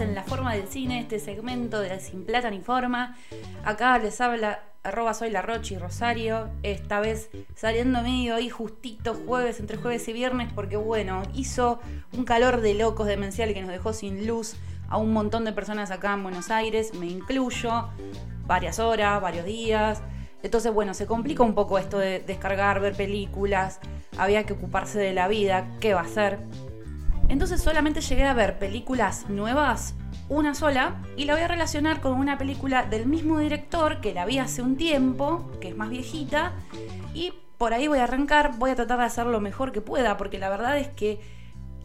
en La Forma del Cine, este segmento de Sin Plata ni Forma. Acá les habla arroba soy la Rochi Rosario, esta vez saliendo medio ahí justito jueves, entre jueves y viernes, porque bueno, hizo un calor de locos demencial que nos dejó sin luz a un montón de personas acá en Buenos Aires, me incluyo, varias horas, varios días. Entonces, bueno, se complica un poco esto de descargar, ver películas, había que ocuparse de la vida, ¿qué va a hacer? Entonces solamente llegué a ver películas nuevas, una sola, y la voy a relacionar con una película del mismo director que la vi hace un tiempo, que es más viejita, y por ahí voy a arrancar, voy a tratar de hacer lo mejor que pueda, porque la verdad es que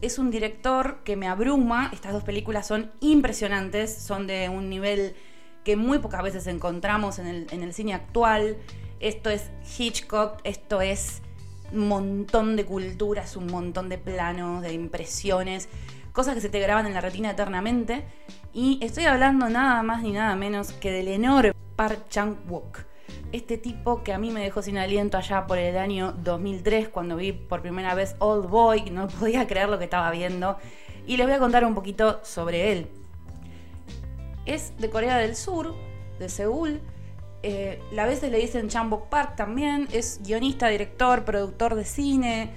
es un director que me abruma, estas dos películas son impresionantes, son de un nivel que muy pocas veces encontramos en el, cine actual, esto es Hitchcock, esto es un montón de culturas, un montón de planos, de impresiones, cosas que se te graban en la retina eternamente. Y estoy hablando nada más ni nada menos que del enorme Park Chan-wook. Este tipo que a mí me dejó sin aliento allá por el año 2003 cuando vi por primera vez Old Boy, no podía creer lo que estaba viendo. Y les voy a contar un poquito sobre él. Es de Corea del Sur, de Seúl, eh, a veces le dicen Chambok Park también, es guionista, director, productor de cine,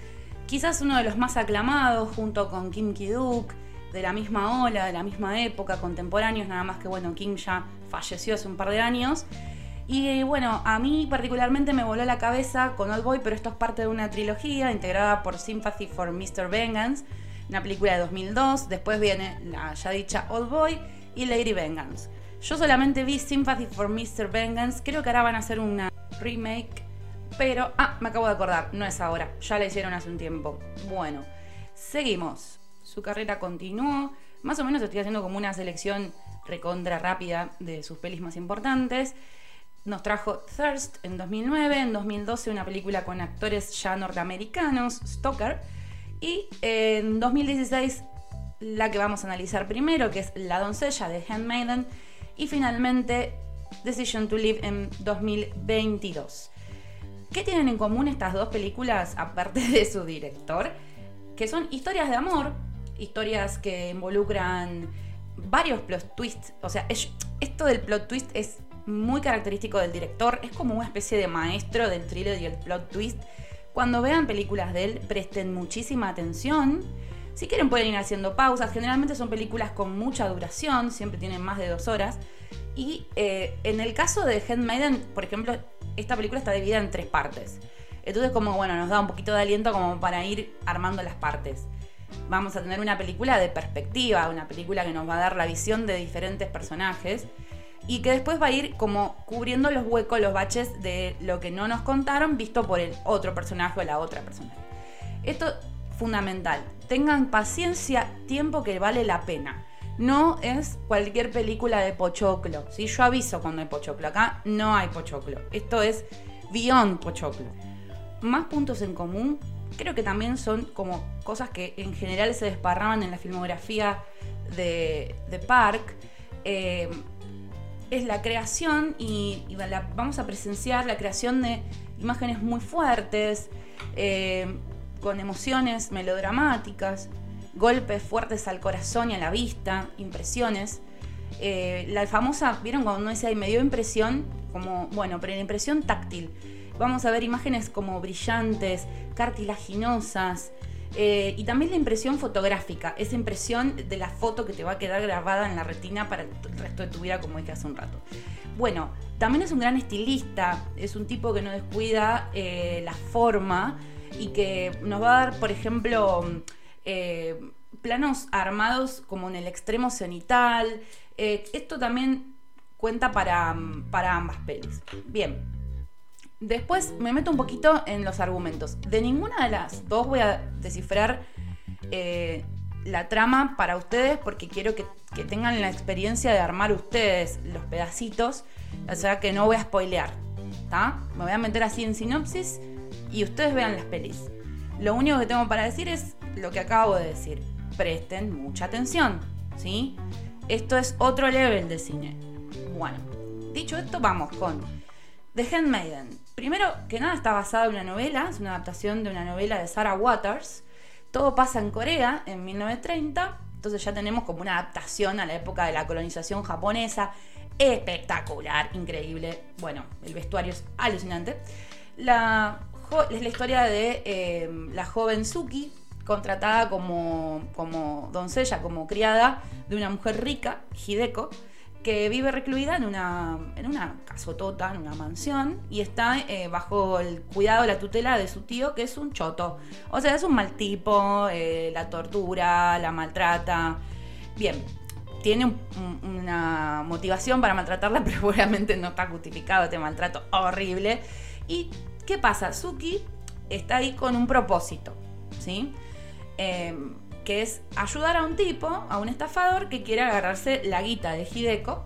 quizás uno de los más aclamados junto con Kim Ki-duk, de la misma ola, de la misma época, contemporáneos, nada más que bueno, Kim ya falleció hace un par de años. Y bueno, a mí particularmente me voló la cabeza con Old Boy, pero esto es parte de una trilogía integrada por Sympathy for Mr. Vengeance, una película de 2002. Después viene la ya dicha Old Boy y Lady Vengeance. Yo solamente vi Sympathy for Mr. Vengeance. Creo que ahora van a hacer una remake. Pero, ah, me acabo de acordar, no es ahora. Ya la hicieron hace un tiempo. Bueno, seguimos. Su carrera continuó. Más o menos estoy haciendo como una selección recontra rápida de sus pelis más importantes. Nos trajo Thirst en 2009, en 2012 una película con actores ya norteamericanos, Stoker, y en 2016 la que vamos a analizar primero, que es La doncella de Handmaiden, y finalmente Decision to Live en 2022. ¿Qué tienen en común estas dos películas aparte de su director? Que son historias de amor, historias que involucran varios plot twists. O sea, esto del plot twist es muy característico del director, es como una especie de maestro del thriller y el plot twist. Cuando vean películas de él, presten muchísima atención si quieren pueden ir haciendo pausas. Generalmente son películas con mucha duración, siempre tienen más de dos horas. Y eh, en el caso de Handmaiden, por ejemplo, esta película está dividida en tres partes. Entonces como bueno, nos da un poquito de aliento como para ir armando las partes. Vamos a tener una película de perspectiva, una película que nos va a dar la visión de diferentes personajes y que después va a ir como cubriendo los huecos, los baches de lo que no nos contaron visto por el otro personaje o la otra persona. Esto fundamental. Tengan paciencia, tiempo que vale la pena. No es cualquier película de pochoclo. Si Yo aviso cuando hay pochoclo. Acá no hay pochoclo. Esto es beyond pochoclo. Más puntos en común, creo que también son como cosas que en general se desparraban en la filmografía de, Park. Eh, es la creación y, vamos a presenciar la creación de imágenes muy fuertes. Eh, con emociones melodramáticas, golpes fuertes al corazón y a la vista, impresiones. Eh, la famosa, ¿vieron cuando uno dice, me dio impresión? Como, bueno, pero la impresión táctil. Vamos a ver imágenes como brillantes, cartilaginosas, eh, y también la impresión fotográfica, esa impresión de la foto que te va a quedar grabada en la retina para el resto de tu vida, como dije hace un rato. Bueno, también es un gran estilista, es un tipo que no descuida eh, la forma y que nos va a dar, por ejemplo, eh, planos armados como en el extremo cenital. Eh, esto también cuenta para, para ambas pelis. Bien. Después me meto un poquito en los argumentos. De ninguna de las dos voy a descifrar eh, la trama para ustedes porque quiero que, que, tengan la experiencia de armar ustedes los pedacitos. O sea que no voy a spoilear. ¿Está? Me voy a meter así en sinopsis y ustedes vean las pelis. Lo único que tengo para decir es lo que acabo de decir. Presten mucha atención, ¿sí? Esto es otro level de cine. Bueno, dicho esto, vamos con The Handmaiden. Primero que nada está basada en una novela, es una adaptación de una novela de Sarah Waters. Todo pasa en Corea en 1930, entonces ya tenemos como una adaptación a la época de la colonización japonesa. Espectacular, increíble. Bueno, el vestuario es alucinante. La, es la historia de eh, la joven Suki, contratada como, como doncella, como criada de una mujer rica, Hideko, que vive recluida en una, en una casotota, en una mansión, y está eh, bajo el cuidado, la tutela de su tío, que es un choto. O sea, es un mal tipo, eh, la tortura, la maltrata. Bien, tiene una motivación para maltratarla, pero obviamente no está justificado este maltrato horrible. ¿Y qué pasa? Suki está ahí con un propósito, ¿sí? Em, que es ayudar a un tipo, a un estafador que quiere agarrarse la guita de Hideko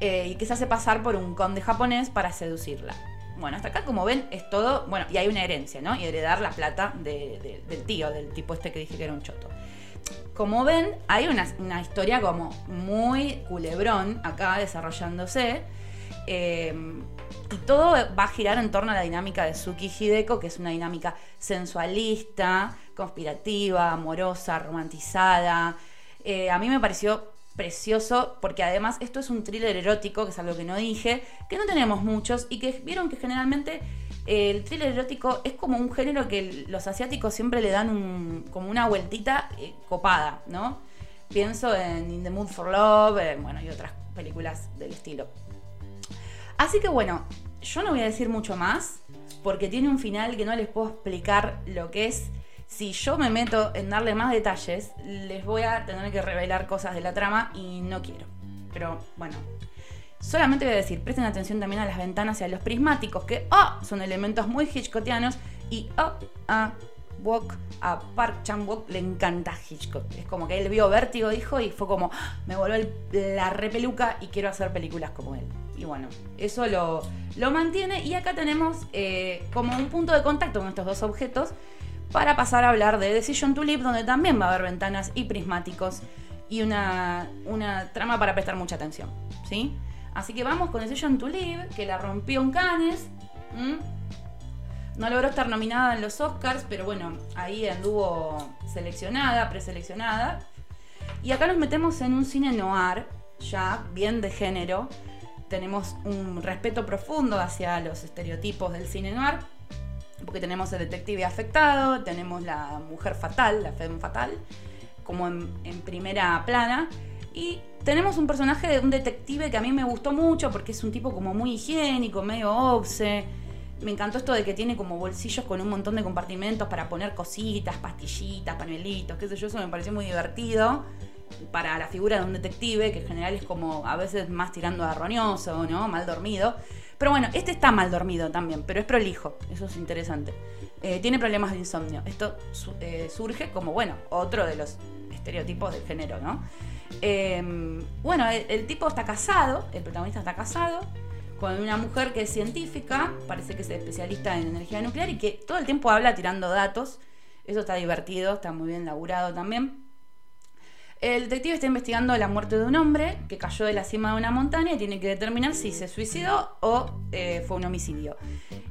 eh, y que se hace pasar por un conde japonés para seducirla. Bueno, hasta acá, como ven, es todo. Bueno, y hay una herencia, ¿no? Y heredar la plata del tío, del tipo este que dije que era un choto. Como ven, hay una, historia como muy culebrón acá desarrollándose. Em, y todo va a girar en torno a la dinámica de Suki Hideko, que es una dinámica sensualista, conspirativa, amorosa, romantizada. Eh, a mí me pareció precioso porque además esto es un thriller erótico, que es algo que no dije, que no tenemos muchos y que vieron que generalmente eh, el thriller erótico es como un género que los asiáticos siempre le dan como una vueltita eh, copada, ¿no? Pienso en In the Mood for Love, bueno, y otras películas del estilo. Así que bueno, yo no voy a decir mucho más porque tiene un final que no les puedo explicar lo que es. Si yo me meto en darle más detalles, les voy a tener que revelar cosas de la trama y no quiero. Pero bueno, solamente voy a decir, presten atención también a las ventanas y a los prismáticos, que oh, son elementos muy hitchcockianos y oh, a Walk, a Park Chan-wook le encanta Hitchcock. Es como que él vio Vértigo, dijo, y fue como, ah, me volvió la repeluca y quiero hacer películas como él. Y bueno, eso lo, lo mantiene. Y acá tenemos eh, como un punto de contacto con estos dos objetos para pasar a hablar de Decision to Live, donde también va a haber ventanas y prismáticos y una, una trama para prestar mucha atención. ¿sí? Así que vamos con Decision to Live, que la rompió en Cannes. No logró estar nominada en los Oscars, pero bueno, ahí anduvo seleccionada, preseleccionada. Y acá nos metemos en un cine noir, ya bien de género, tenemos un respeto profundo hacia los estereotipos del cine noir, porque tenemos el detective afectado, tenemos la mujer fatal, la femme fatal, como en, primera plana, y tenemos un personaje de un detective que a mí me gustó mucho porque es un tipo como muy higiénico, medio obse. Me encantó esto de que tiene como bolsillos con un montón de compartimentos para poner cositas, pastillitas, panuelitos, qué sé yo, eso me pareció muy divertido para la figura de un detective, que en general es como a veces más tirando a roñoso, ¿no? Mal dormido. Pero bueno, este está mal dormido también, pero es prolijo, eso es interesante. Eh, tiene problemas de insomnio. Esto eh, surge como, bueno, otro de los estereotipos del género, ¿no? Em, bueno, el, tipo está casado, el protagonista está casado, con una mujer que es científica, parece que es especialista en energía nuclear y que todo el tiempo habla tirando datos. Eso está divertido, está muy bien laburado también. El detective está investigando la muerte de un hombre que cayó de la cima de una montaña y tiene que determinar si se suicidó o eh, fue un homicidio.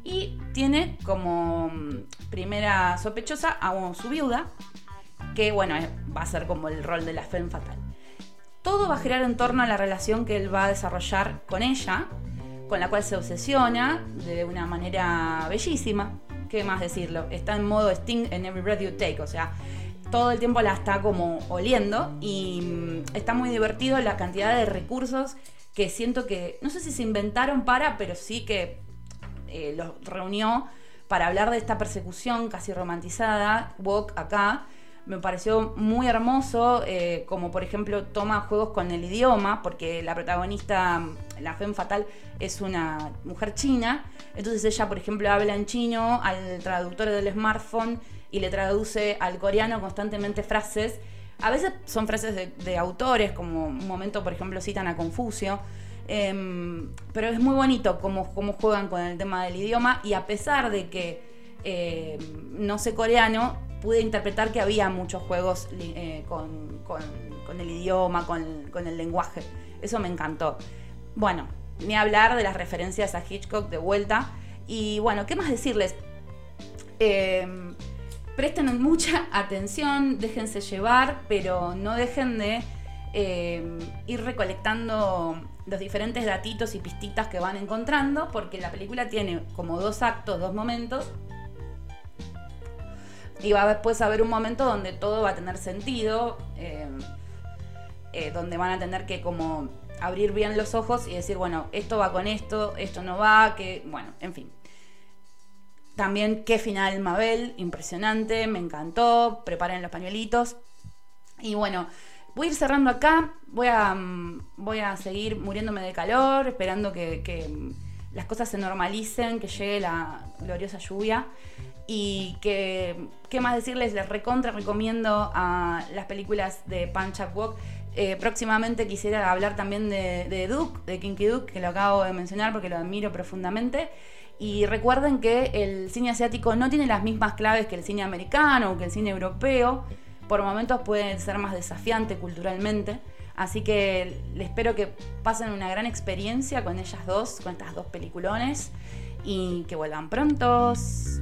Y tiene como mm, primera sospechosa a su viuda, que bueno, va a ser como el rol de la fe fatal. Todo va a girar en torno a la relación que él va a desarrollar con ella, con la cual se obsesiona de una manera bellísima. ¿Qué más decirlo? Está en modo Sting en Every Breath You Take, o sea, todo el tiempo la está como oliendo y mm, está muy divertido la cantidad de recursos que siento que, no sé si se inventaron para, pero sí que eh, los reunió para hablar de esta persecución casi romantizada, Walk acá. Me pareció muy hermoso, eh, como por ejemplo toma juegos con el idioma, porque la protagonista, la Femme Fatal, es una mujer china. Entonces ella, por ejemplo, habla en chino al traductor del smartphone y le traduce al coreano constantemente frases. A veces son frases de, autores, como un momento, por ejemplo, citan a Confucio. Em, pero es muy bonito cómo, cómo, juegan con el tema del idioma y a pesar de que em, no sé coreano, pude interpretar que había muchos juegos eh, con, el idioma, con, el lenguaje. Eso me encantó. Bueno, ni hablar de las referencias a Hitchcock de vuelta. Y bueno, ¿qué más decirles? Em, presten mucha atención, déjense llevar, pero no dejen de ir recolectando los diferentes datitos y pistitas que van encontrando, porque la película tiene como dos actos, dos momentos, y va a después haber un momento donde todo va a tener sentido, eh, eh, donde van a tener que como abrir bien los ojos y decir, bueno, esto va con esto, esto no va, que, bueno, en fin. También qué final Mabel, impresionante, me encantó, preparen los pañuelitos. Y bueno, Voy a ir cerrando acá, voy a, mm, voy a seguir muriéndome de calor, esperando que, mm, las cosas se normalicen, que llegue la gloriosa lluvia. Y que, ¿qué más decirles? Les recontra recomiendo a las películas de Punch Up Walk. Eh, próximamente quisiera hablar también de, de, Duke, de Kinky Duke, que lo acabo de mencionar porque lo admiro profundamente. Y recuerden que el cine asiático no tiene las mismas claves que el cine americano o que el cine europeo por momentos puede ser más desafiante culturalmente. Así que espero que pasen una gran experiencia con ellas dos, con estas dos peliculones y que vuelvan prontos.